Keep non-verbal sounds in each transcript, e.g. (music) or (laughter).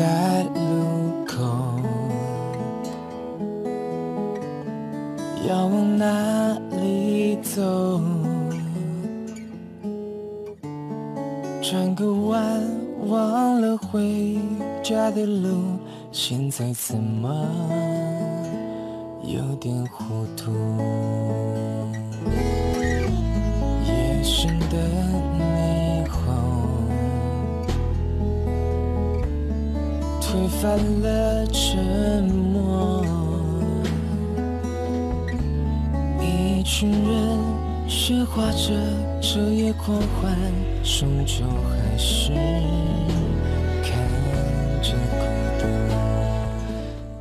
在路口，要往哪里走？转个弯，忘了回家的路，现在怎么有点糊涂？夜深的推翻了沉默。一群人喧哗着，彻夜狂欢，终究还是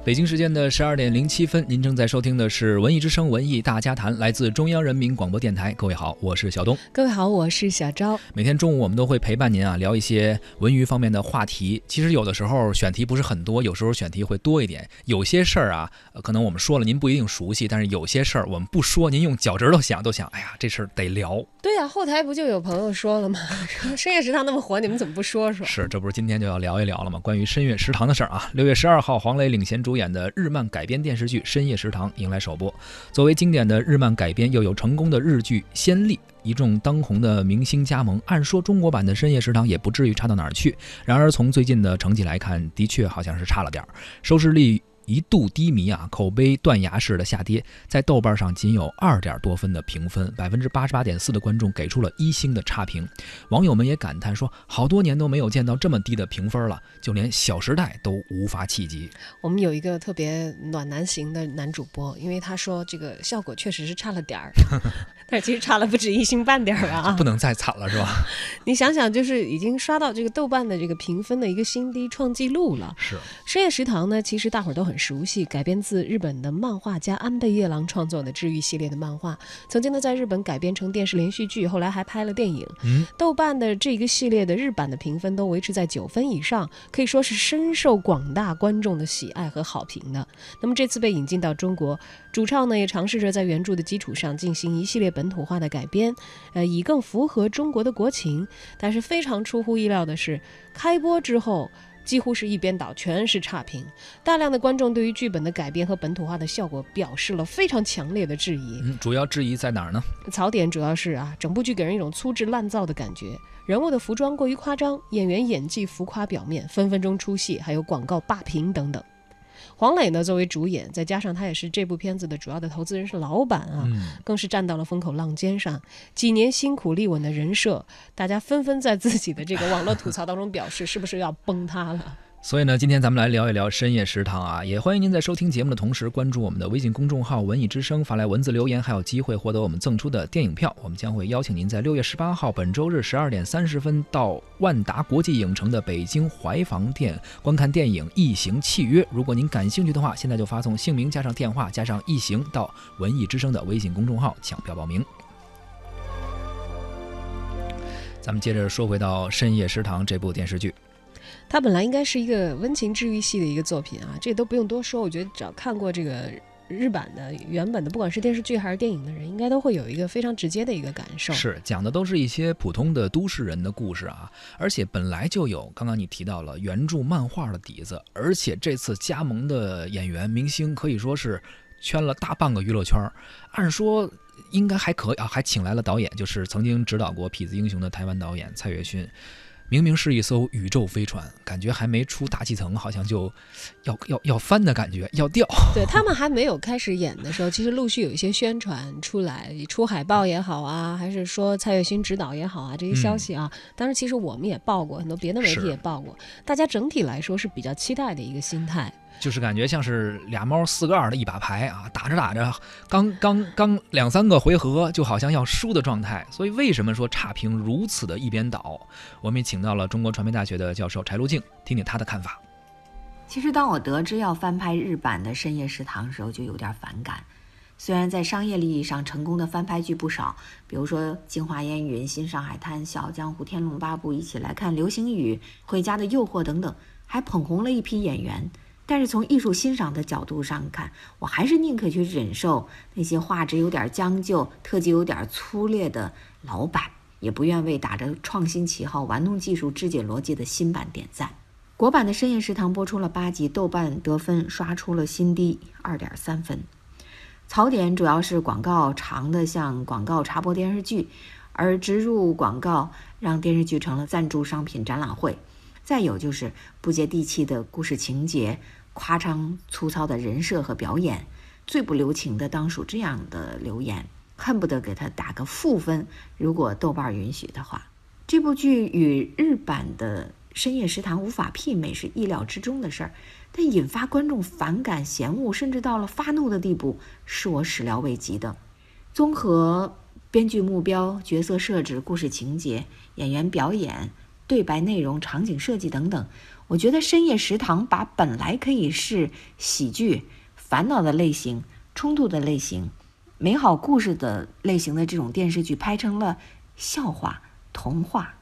北京时间的十二点零七分，您正在收听的是《文艺之声·文艺大家谈》，来自中央人民广播电台。各位好，我是小东。各位好，我是小昭。每天中午我们都会陪伴您啊，聊一些文娱方面的话题。其实有的时候选题不是很多，有时候选题会多一点。有些事儿啊，呃可能我们说了您不一定熟悉，但是有些事儿我们不说，您用脚趾头想都想，哎呀，这事儿得聊。对呀、后台不就有朋友说了吗？说深夜食堂那么火，你们怎么不说说？是，这不是今天就要聊一聊了吗？关于深夜食堂的事儿啊。六月十二号，黄磊领衔主演的日漫改编电视剧《深夜食堂》迎来首播。作为经典的日漫改编，又有成功的日剧先例，一众当红的明星加盟，按说中国版的《深夜食堂》也不至于差到哪儿去。然而从最近的成绩来看，的确好像是差了点儿，收视率。一度低迷啊，口碑断崖式的下跌，在豆瓣上仅有二点多分的评分，百分之八十八点四的观众给出了一星的差评。网友们也感叹说，好多年都没有见到这么低的评分了，就连《小时代》都无法企及。我们有一个特别暖男型的男主播，因为他说这个效果确实是差了点儿，(laughs) 但是其实差了不止一星半点儿啊不！能再惨了，是吧？(laughs) 你想想，就是已经刷到这个豆瓣的这个评分的一个新低，创纪录了。是，深夜食堂呢，其实大伙儿都很熟悉，改编自日本的漫画家安倍夜郎创作的治愈系列的漫画，曾经呢在日本改编成电视连续剧，后来还拍了电影。嗯，豆瓣的这个系列的日版的评分都维持在九分以上，可以说是深受广大观众的喜爱和好评的。那么这次被引进到中国，主创呢也尝试着在原著的基础上进行一系列本土化的改编，呃，以更符合中国的国情。但是非常出乎意料的是，开播之后。几乎是一边倒，全是差评。大量的观众对于剧本的改编和本土化的效果表示了非常强烈的质疑。嗯，主要质疑在哪儿呢？槽点主要是啊，整部剧给人一种粗制滥造的感觉，人物的服装过于夸张，演员演技浮夸表面，分分钟出戏，还有广告霸屏等等。黄磊呢，作为主演，再加上他也是这部片子的主要的投资人，是老板啊，嗯，更是站到了风口浪尖上。几年辛苦立稳的人设，大家纷纷在自己的这个网络吐槽当中表示，是不是要崩塌了？所以呢，今天咱们来聊一聊深夜食堂啊，也欢迎您在收听节目的同时关注我们的微信公众号“文艺之声”，发来文字留言，还有机会获得我们赠出的电影票。我们将会邀请您在六月十八号本周日十二点三十分到万达国际影城的北京怀房店观看电影《异形契约》。如果您感兴趣的话，现在就发送姓名加上电话加上“异形”到文艺之声的微信公众号抢票报名。咱们接着说回到《深夜食堂》这部电视剧。它本来应该是一个温情治愈系的一个作品啊，这都不用多说。我觉得只要看过这个日版的原本的，不管是电视剧还是电影的人，应该都会有一个非常直接的一个感受。是讲的都是一些普通的都市人的故事啊，而且本来就有刚刚你提到了原著漫画的底子，而且这次加盟的演员明星可以说是圈了大半个娱乐圈，按说应该还可以啊，还请来了导演，就是曾经指导过《痞子英雄》的台湾导演蔡岳勋。明明是一艘宇宙飞船，感觉还没出大气层，好像就要要要翻的感觉，要掉。(laughs) 对他们还没有开始演的时候，其实陆续有一些宣传出来，出海报也好啊，还是说蔡岳勋指导也好啊，这些消息啊，当时其实我们也报过，很多别的媒体也报过，大家整体来说是比较期待的一个心态。就是感觉像是俩猫四个二的一把牌啊，打着打着，刚刚刚两三个回合，就好像要输的状态。所以为什么说差评如此的一边倒？我们也请到了中国传媒大学的教授柴路静，听听他的看法。其实，当我得知要翻拍日版的《深夜食堂》的时候，就有点反感。虽然在商业利益上成功的翻拍剧不少，比如说《京华烟云》《新上海滩》《笑江湖》《天龙八部》，一起来看《流星雨》《回家的诱惑》等等，还捧红了一批演员。但是从艺术欣赏的角度上看，我还是宁可去忍受那些画质有点将就、特技有点粗劣的老版，也不愿为打着创新旗号、玩弄技术、肢解逻辑的新版点赞。国版的《深夜食堂》播出了八集，豆瓣得分刷出了新低，二点三分。槽点主要是广告长的像广告插播电视剧，而植入广告让电视剧成了赞助商品展览会。再有就是不接地气的故事情节，夸张粗糙的人设和表演。最不留情的当属这样的留言，恨不得给他打个负分。如果豆瓣允许的话，这部剧与日版的。深夜食堂无法媲美是意料之中的事儿，但引发观众反感、嫌恶，甚至到了发怒的地步，是我始料未及的。综合编剧目标、角色设置、故事情节、演员表演、对白内容、场景设计等等，我觉得深夜食堂把本来可以是喜剧、烦恼的类型、冲突的类型、美好故事的类型的这种电视剧拍成了笑话、童话。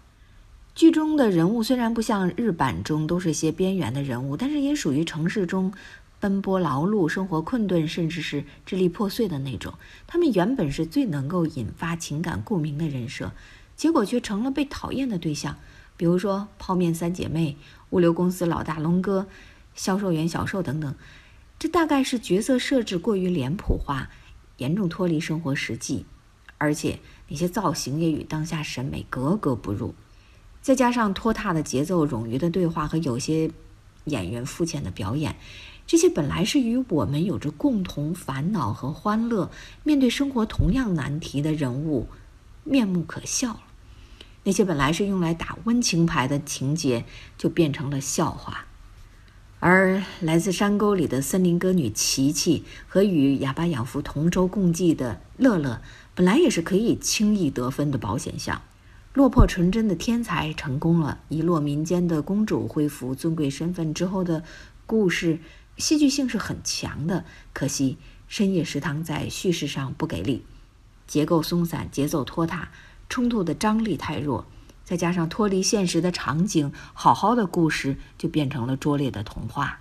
剧中的人物虽然不像日版中都是些边缘的人物，但是也属于城市中奔波劳碌、生活困顿，甚至是支离破碎的那种。他们原本是最能够引发情感共鸣的人设，结果却成了被讨厌的对象。比如说泡面三姐妹、物流公司老大龙哥、销售员小瘦等等。这大概是角色设置过于脸谱化，严重脱离生活实际，而且那些造型也与当下审美格格不入。再加上拖沓的节奏、冗余的对话和有些演员肤浅的表演，这些本来是与我们有着共同烦恼和欢乐、面对生活同样难题的人物，面目可笑了。那些本来是用来打温情牌的情节，就变成了笑话。而来自山沟里的森林歌女琪琪和与哑巴养父同舟共济的乐乐，本来也是可以轻易得分的保险项。落魄纯真的天才成功了，遗落民间的公主恢复尊贵身份之后的故事，戏剧性是很强的。可惜深夜食堂在叙事上不给力，结构松散，节奏拖沓，冲突的张力太弱，再加上脱离现实的场景，好好的故事就变成了拙劣的童话。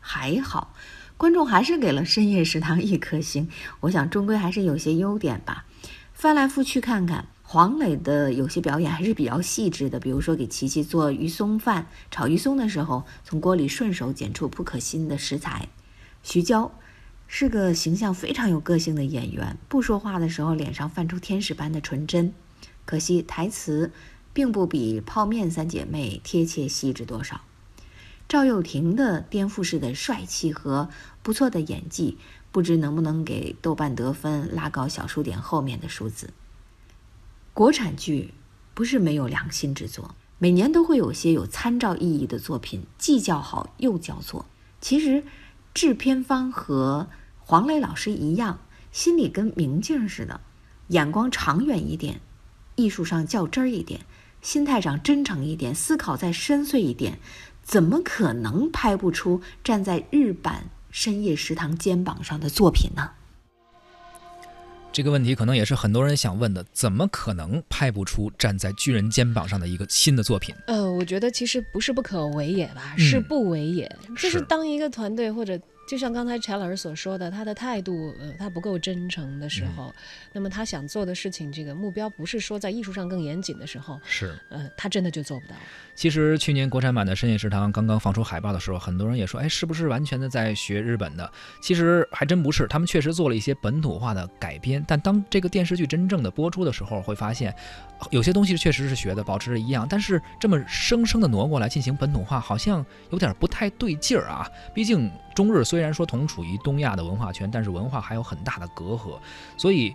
还好，观众还是给了深夜食堂一颗星。我想终归还是有些优点吧。翻来覆去看看。黄磊的有些表演还是比较细致的，比如说给琪琪做鱼松饭、炒鱼松的时候，从锅里顺手捡出不可信的食材。徐娇是个形象非常有个性的演员，不说话的时候脸上泛出天使般的纯真。可惜台词并不比泡面三姐妹贴切细致多少。赵又廷的颠覆式的帅气和不错的演技，不知能不能给豆瓣得分拉高小数点后面的数字。国产剧不是没有良心之作，每年都会有些有参照意义的作品，既叫好又叫座。其实，制片方和黄磊老师一样，心里跟明镜似的，眼光长远一点，艺术上较真儿一点，心态上真诚一点，思考再深邃一点，怎么可能拍不出站在日版深夜食堂肩膀上的作品呢？这个问题可能也是很多人想问的：怎么可能拍不出站在巨人肩膀上的一个新的作品？呃，我觉得其实不是不可为也吧，是不为也。就是当一个团队或者。就像刚才柴老师所说的，他的态度，呃，他不够真诚的时候，那么他想做的事情，这个目标不是说在艺术上更严谨的时候，是，呃，他真的就做不到。其实去年国产版的《深夜食堂》刚刚放出海报的时候，很多人也说，哎，是不是完全的在学日本的？其实还真不是，他们确实做了一些本土化的改编。但当这个电视剧真正的播出的时候，会发现，有些东西确实是学的，保持着一样，但是这么生生的挪过来进行本土化，好像有点不太对劲儿啊。毕竟。中日虽然说同处于东亚的文化圈，但是文化还有很大的隔阂，所以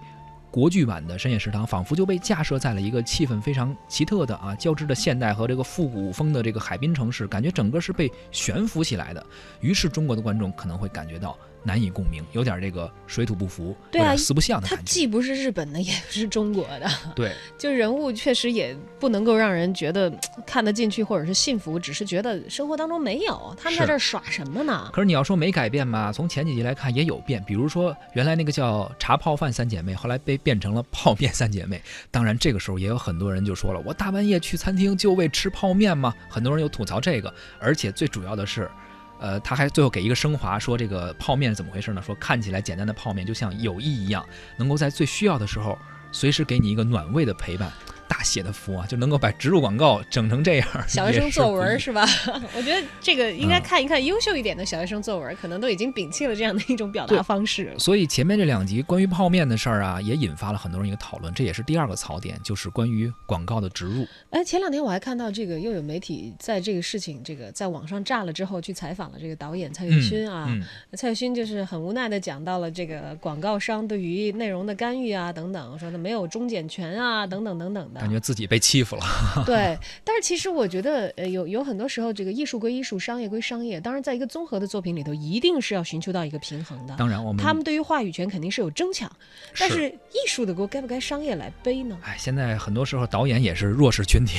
国剧版的《深夜食堂》仿佛就被架设在了一个气氛非常奇特的啊交织的现代和这个复古风的这个海滨城市，感觉整个是被悬浮起来的。于是中国的观众可能会感觉到。难以共鸣，有点这个水土不服，对啊，四不像的感觉。它既不是日本的，也不是中国的。(laughs) 对，就人物确实也不能够让人觉得看得进去，或者是幸福，只是觉得生活当中没有他们在这儿耍什么呢？可是你要说没改变嘛，从前几集来看也有变，比如说原来那个叫茶泡饭三姐妹，后来被变成了泡面三姐妹。(laughs) 当然这个时候也有很多人就说了，我大半夜去餐厅就为吃泡面吗？很多人有吐槽这个，而且最主要的是。呃，他还最后给一个升华，说这个泡面是怎么回事呢？说看起来简单的泡面，就像友谊一样，能够在最需要的时候，随时给你一个暖胃的陪伴。大写的服啊，就能够把植入广告整成这样，(laughs) 小学生作文是是吧？(laughs) 我觉得这个应该嗯看一看优秀一点的小学生作文，可能都已经摒弃了这样的一种表达方式。所以前面这两集关于泡面的事儿啊，也引发了很多人一个讨论，这也是第二个槽点，就是关于广告的植入。哎，前两天我还看到这个又有媒体在这个事情这个在网上炸了之后，去采访了这个导演蔡岳勋啊。嗯，蔡岳勋就是很无奈的讲到了这个广告商对于内容的干预啊等等，说他没有中检权啊等等等等的。感觉自己被欺负了。(laughs) 对，但是其实我觉得，呃，有有很多时候，这个艺术归艺术，商业归商业。当然，在一个综合的作品里头，一定是要寻求到一个平衡的。当然，我们他们对于话语权肯定是有争抢，但是艺术的锅该不该商业来背呢？哎，现在很多时候导演也是弱势群体。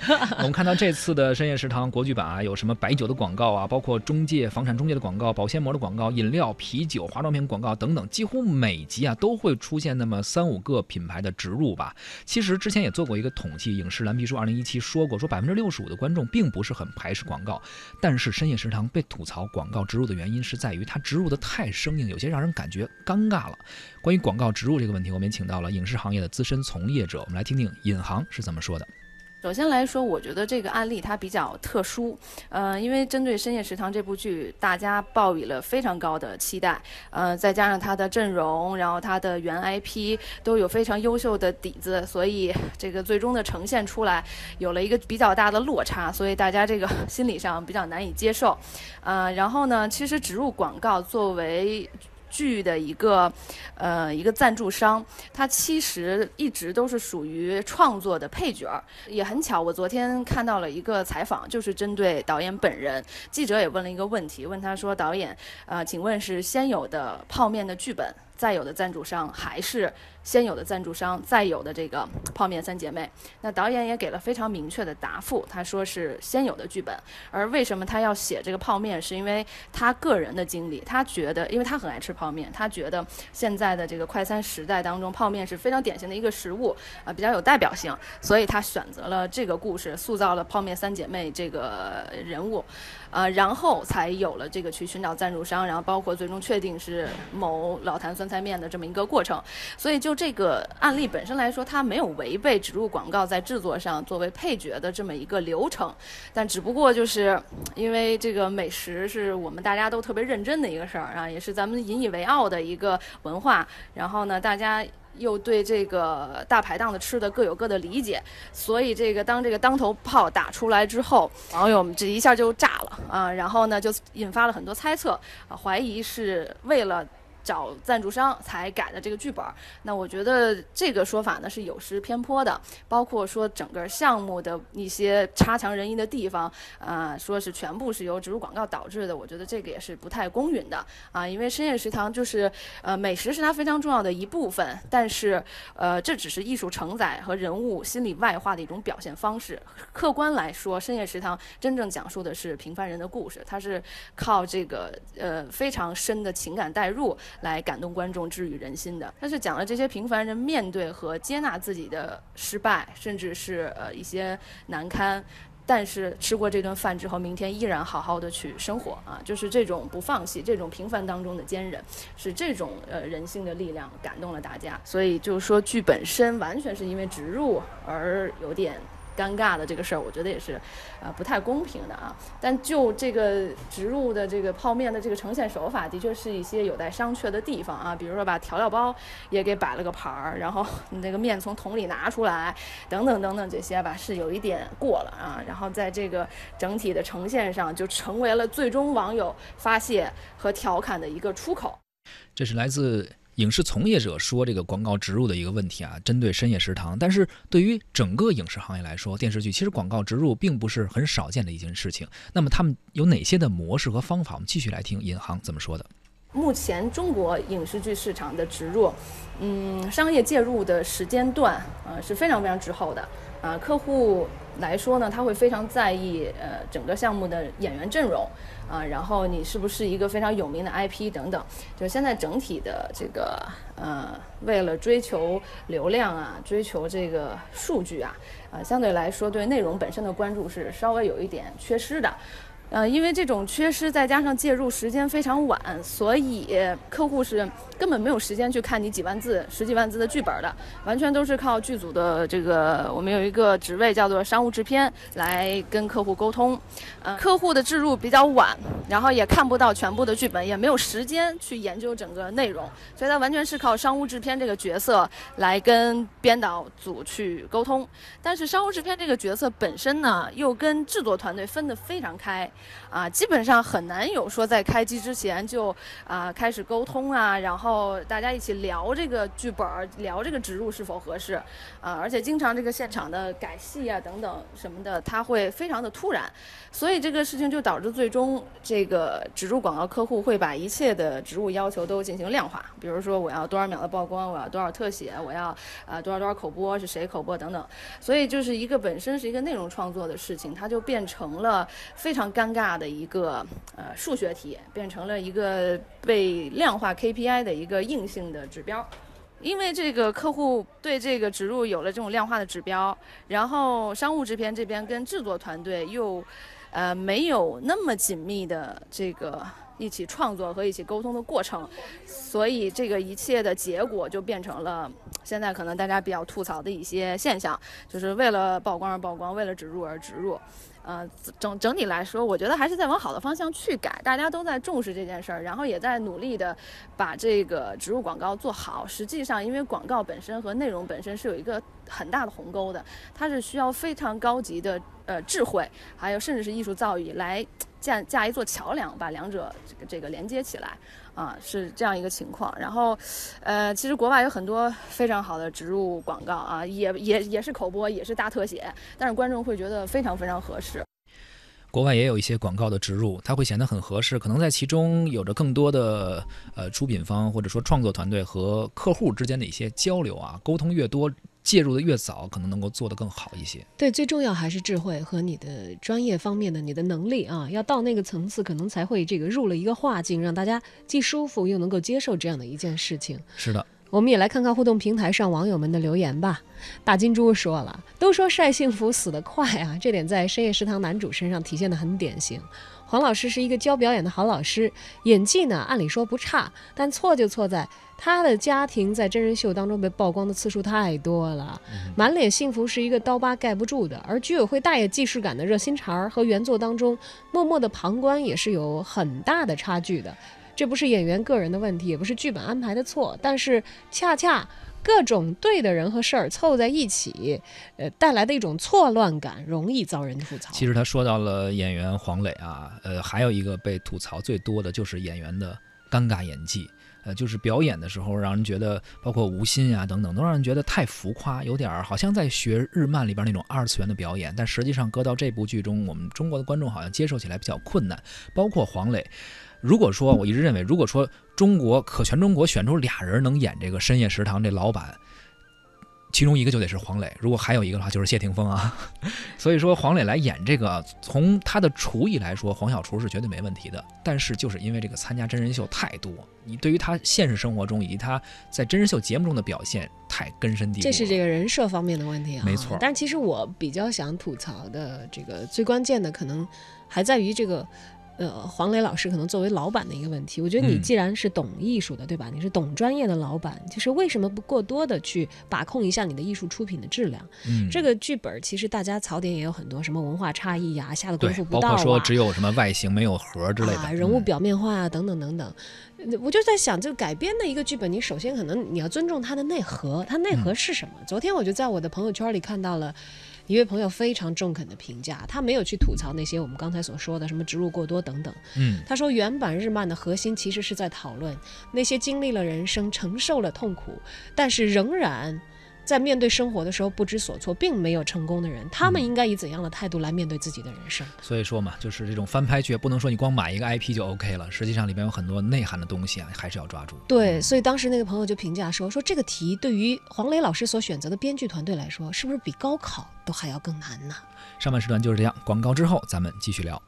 (laughs) 我们看到这次的深夜食堂国剧版啊，有什么白酒的广告啊，包括中介、房产中介的广告、保鲜膜的广告、饮料、啤酒、化妆品广告等等，几乎每集啊都会出现那么三五个品牌的植入吧。其实之前也做过一个统计，影视蓝皮书二零一七说过，说百分之六十五的观众并不是很排斥广告，但是深夜食堂被吐槽广告植入的原因是在于它植入的太生硬，有些让人感觉尴尬了。关于广告植入这个问题，我们也请到了影视行业的资深从业者，我们来听听尹航是怎么说的。首先来说，我觉得这个案例它比较特殊，呃，因为针对《深夜食堂》这部剧，大家抱以了非常高的期待，呃，再加上它的阵容，然后它的原 IP 都有非常优秀的底子，所以这个最终的呈现出来有了一个比较大的落差，所以大家这个心理上比较难以接受，呃，然后呢，其实植入广告作为剧的一个呃一个赞助商，他其实一直都是属于创作的配角儿。也很巧，我昨天看到了一个采访，就是针对导演本人。记者也问了一个问题，问他说：“导演，呃，请问是先有的泡面的剧本，再有的赞助商，还是先有的赞助商，再有的这个 (tsk) 泡面三姐妹？”那导演也给了非常明确的答复，他说是先有的剧本。而为什么他要写这个泡面，是因为他个人的经历，他觉得，因为他很爱吃泡面，他觉得现在的这个快餐时代当中，泡面是非常典型的一个食物，啊、比较有代表性，所以他选择了这个故事，塑造了泡面三姐妹这个人物，呃，然后才有了这个去寻找赞助商，然后包括最终确定是某老坛酸菜面的这么一个过程。所以就这个案例本身来说，它没有违背植入广告在制作上作为配角的这么一个流程，但只不过就是因为这个美食是我们大家都特别认真的一个事儿啊，也是咱们引以为傲的一个文化。然后呢，大家又对这个大排档的吃的各有各的理解，所以这个当这个当头炮打出来之后，网友们这一下就炸了啊，然后呢就引发了很多猜测啊，怀疑是为了。找赞助商才改的这个剧本，那我觉得这个说法呢是有失偏颇的，包括说整个项目的一些差强人意的地方，啊，说是全部是由植入广告导致的，我觉得这个也是不太公允的啊，因为深夜食堂就是呃美食是它非常重要的一部分，但是呃这只是艺术承载和人物心理外化的一种表现方式。客观来说，深夜食堂真正讲述的是平凡人的故事，它是靠这个呃非常深的情感代入来感动观众、治愈人心的。它是讲了这些平凡人面对和接纳自己的失败，甚至是呃一些难堪。但是吃过这顿饭之后，明天依然好好的去生活啊，就是这种不放弃，这种平凡当中的坚韧，是这种呃人性的力量感动了大家。所以就是说剧本身完全是因为植入而有点尴尬的这个事儿，我觉得也是，呃，不太公平的啊。但就这个植入的这个泡面的这个呈现手法，的确是一些有待商榷的地方啊。比如说把调料包也给摆了个盘儿，然后 (laughs) 你那个面从桶里拿出来，等等等等这些吧，是有一点过了啊。然后在这个整体的呈现上，就成为了最终网友发泄和调侃的一个出口。这是来自影视从业者说这个广告植入的一个问题啊，针对深夜食堂。但是对于整个影视行业来说，电视剧其实广告植入并不是很少见的一件事情。那么他们有哪些的模式和方法？我们继续来听尹航怎么说的。目前中国影视剧市场的植入，嗯，商业介入的时间段，呃，是非常非常滞后的。啊，客户来说呢，他会非常在意呃整个项目的演员阵容，啊，然后你是不是一个非常有名的 IP 等等。就现在整体的这个呃，为了追求流量啊，追求这个数据啊，啊，相对来说对内容本身的关注是稍微有一点缺失的。呃，因为这种缺失，再加上介入时间非常晚，所以客户是根本没有时间去看你几万字、十几万字的剧本的，完全都是靠剧组的这个，我们有一个职位叫做商务制片来跟客户沟通。呃，客户的置入比较晚，然后也看不到全部的剧本，也没有时间去研究整个内容，所以他完全是靠商务制片这个角色来跟编导组去沟通。但是商务制片这个角色本身呢，又跟制作团队分得非常开。啊，基本上很难有说在开机之前就啊开始沟通啊，然后大家一起聊这个剧本，聊这个植入是否合适啊，而且经常这个现场的改戏啊等等什么的，它会非常的突然，所以这个事情就导致最终这个植入广告客户会把一切的植入要求都进行量化，比如说我要多少秒的曝光，我要多少特写，我要啊多少多少口播是谁口播等等，所以就是一个本身是一个内容创作的事情，它就变成了非常尴。尴尬的一个呃数学题，变成了一个被量化 KPI 的一个硬性的指标，因为这个客户对这个植入有了这种量化的指标，然后商务制片这边跟制作团队又呃没有那么紧密的这个一起创作和一起沟通的过程，所以这个一切的结果就变成了现在可能大家比较吐槽的一些现象，就是为了曝光而曝光，为了植入而植入。呃，整整体来说，我觉得还是在往好的方向去改，大家都在重视这件事儿，然后也在努力的把这个植入广告做好。实际上，因为广告本身和内容本身是有一个很大的鸿沟的，它是需要非常高级的呃智慧，还有甚至是艺术造诣来架架一座桥梁，把两者这个这个连接起来。啊，是这样一个情况。然后，呃，其实国外有很多非常好的植入广告啊，也也也是口播，也是大特写，但是观众会觉得非常非常合适。国外也有一些广告的植入，它会显得很合适，可能在其中有着更多的呃出品方或者说创作团队和客户之间的一些交流啊，沟通越多。介入的越早，可能能够做得更好一些。对，最重要还是智慧和你的专业方面的你的能力啊，要到那个层次，可能才会这个入了一个画境，让大家既舒服又能够接受这样的一件事情。是的，我们也来看看互动平台上网友们的留言吧。大金猪说了，都说晒幸福死得快啊，这点在深夜食堂男主身上体现的很典型。黄老师是一个教表演的好老师，演技呢按理说不差，但错就错在。他的家庭在真人秀当中被曝光的次数太多了，满脸幸福是一个刀疤盖不住的，而居委会大爷既视感的热心肠和原作当中默默的旁观也是有很大的差距的。这不是演员个人的问题，也不是剧本安排的错，但是恰恰各种对的人和事儿凑在一起，呃，带来的一种错乱感，容易遭人吐槽。其实他说到了演员黄磊啊，呃，还有一个被吐槽最多的就是演员的尴尬演技。呃，就是表演的时候，让人觉得，包括吴昕啊等等，都让人觉得太浮夸，有点儿好像在学日漫里边那种二次元的表演。但实际上，搁到这部剧中，我们中国的观众好像接受起来比较困难。包括黄磊，如果说我一直认为，如果说中国可全中国选出俩人能演这个深夜食堂这老板。其中一个就得是黄磊，如果还有一个的话，就是谢霆锋啊。(laughs) 所以说黄磊来演这个，从他的厨艺来说，黄小厨是绝对没问题的。但是就是因为这个参加真人秀太多，你对于他现实生活中以及他在真人秀节目中的表现太根深蒂固。这是这个人设方面的问题啊，没错。但其实我比较想吐槽的这个最关键的，可能还在于这个。呃，黄磊老师可能作为老板的一个问题，我觉得你既然是懂艺术的，对吧？你是懂专业的老板，就是为什么不过多的去把控一下你的艺术出品的质量？嗯，这个剧本其实大家槽点也有很多，什么文化差异呀，下的功夫不到啊，包括说只有什么外形没有核之类的，人物表面化啊，等等等等。我就在想，就改编的一个剧本，你首先可能你要尊重它的内核，它内核是什么？昨天我就在我的朋友圈里看到了。一位朋友非常中肯的评价，他没有去吐槽那些我们刚才所说的什么植入过多等等。嗯，他说原版日漫的核心其实是在讨论那些经历了人生、承受了痛苦，但是仍然在面对生活的时候不知所措，并没有成功的人，他们应该以怎样的态度来面对自己的人生？所以说嘛，就是这种翻拍剧不能说你光买一个 IP 就 OK 了，实际上里边有很多内涵的东西啊，还是要抓住。对，所以当时那个朋友就评价说：“说这个题对于黄磊老师所选择的编剧团队来说，是不是比高考？”都还要更难呢。上半时段就是这样，广告之后咱们继续聊。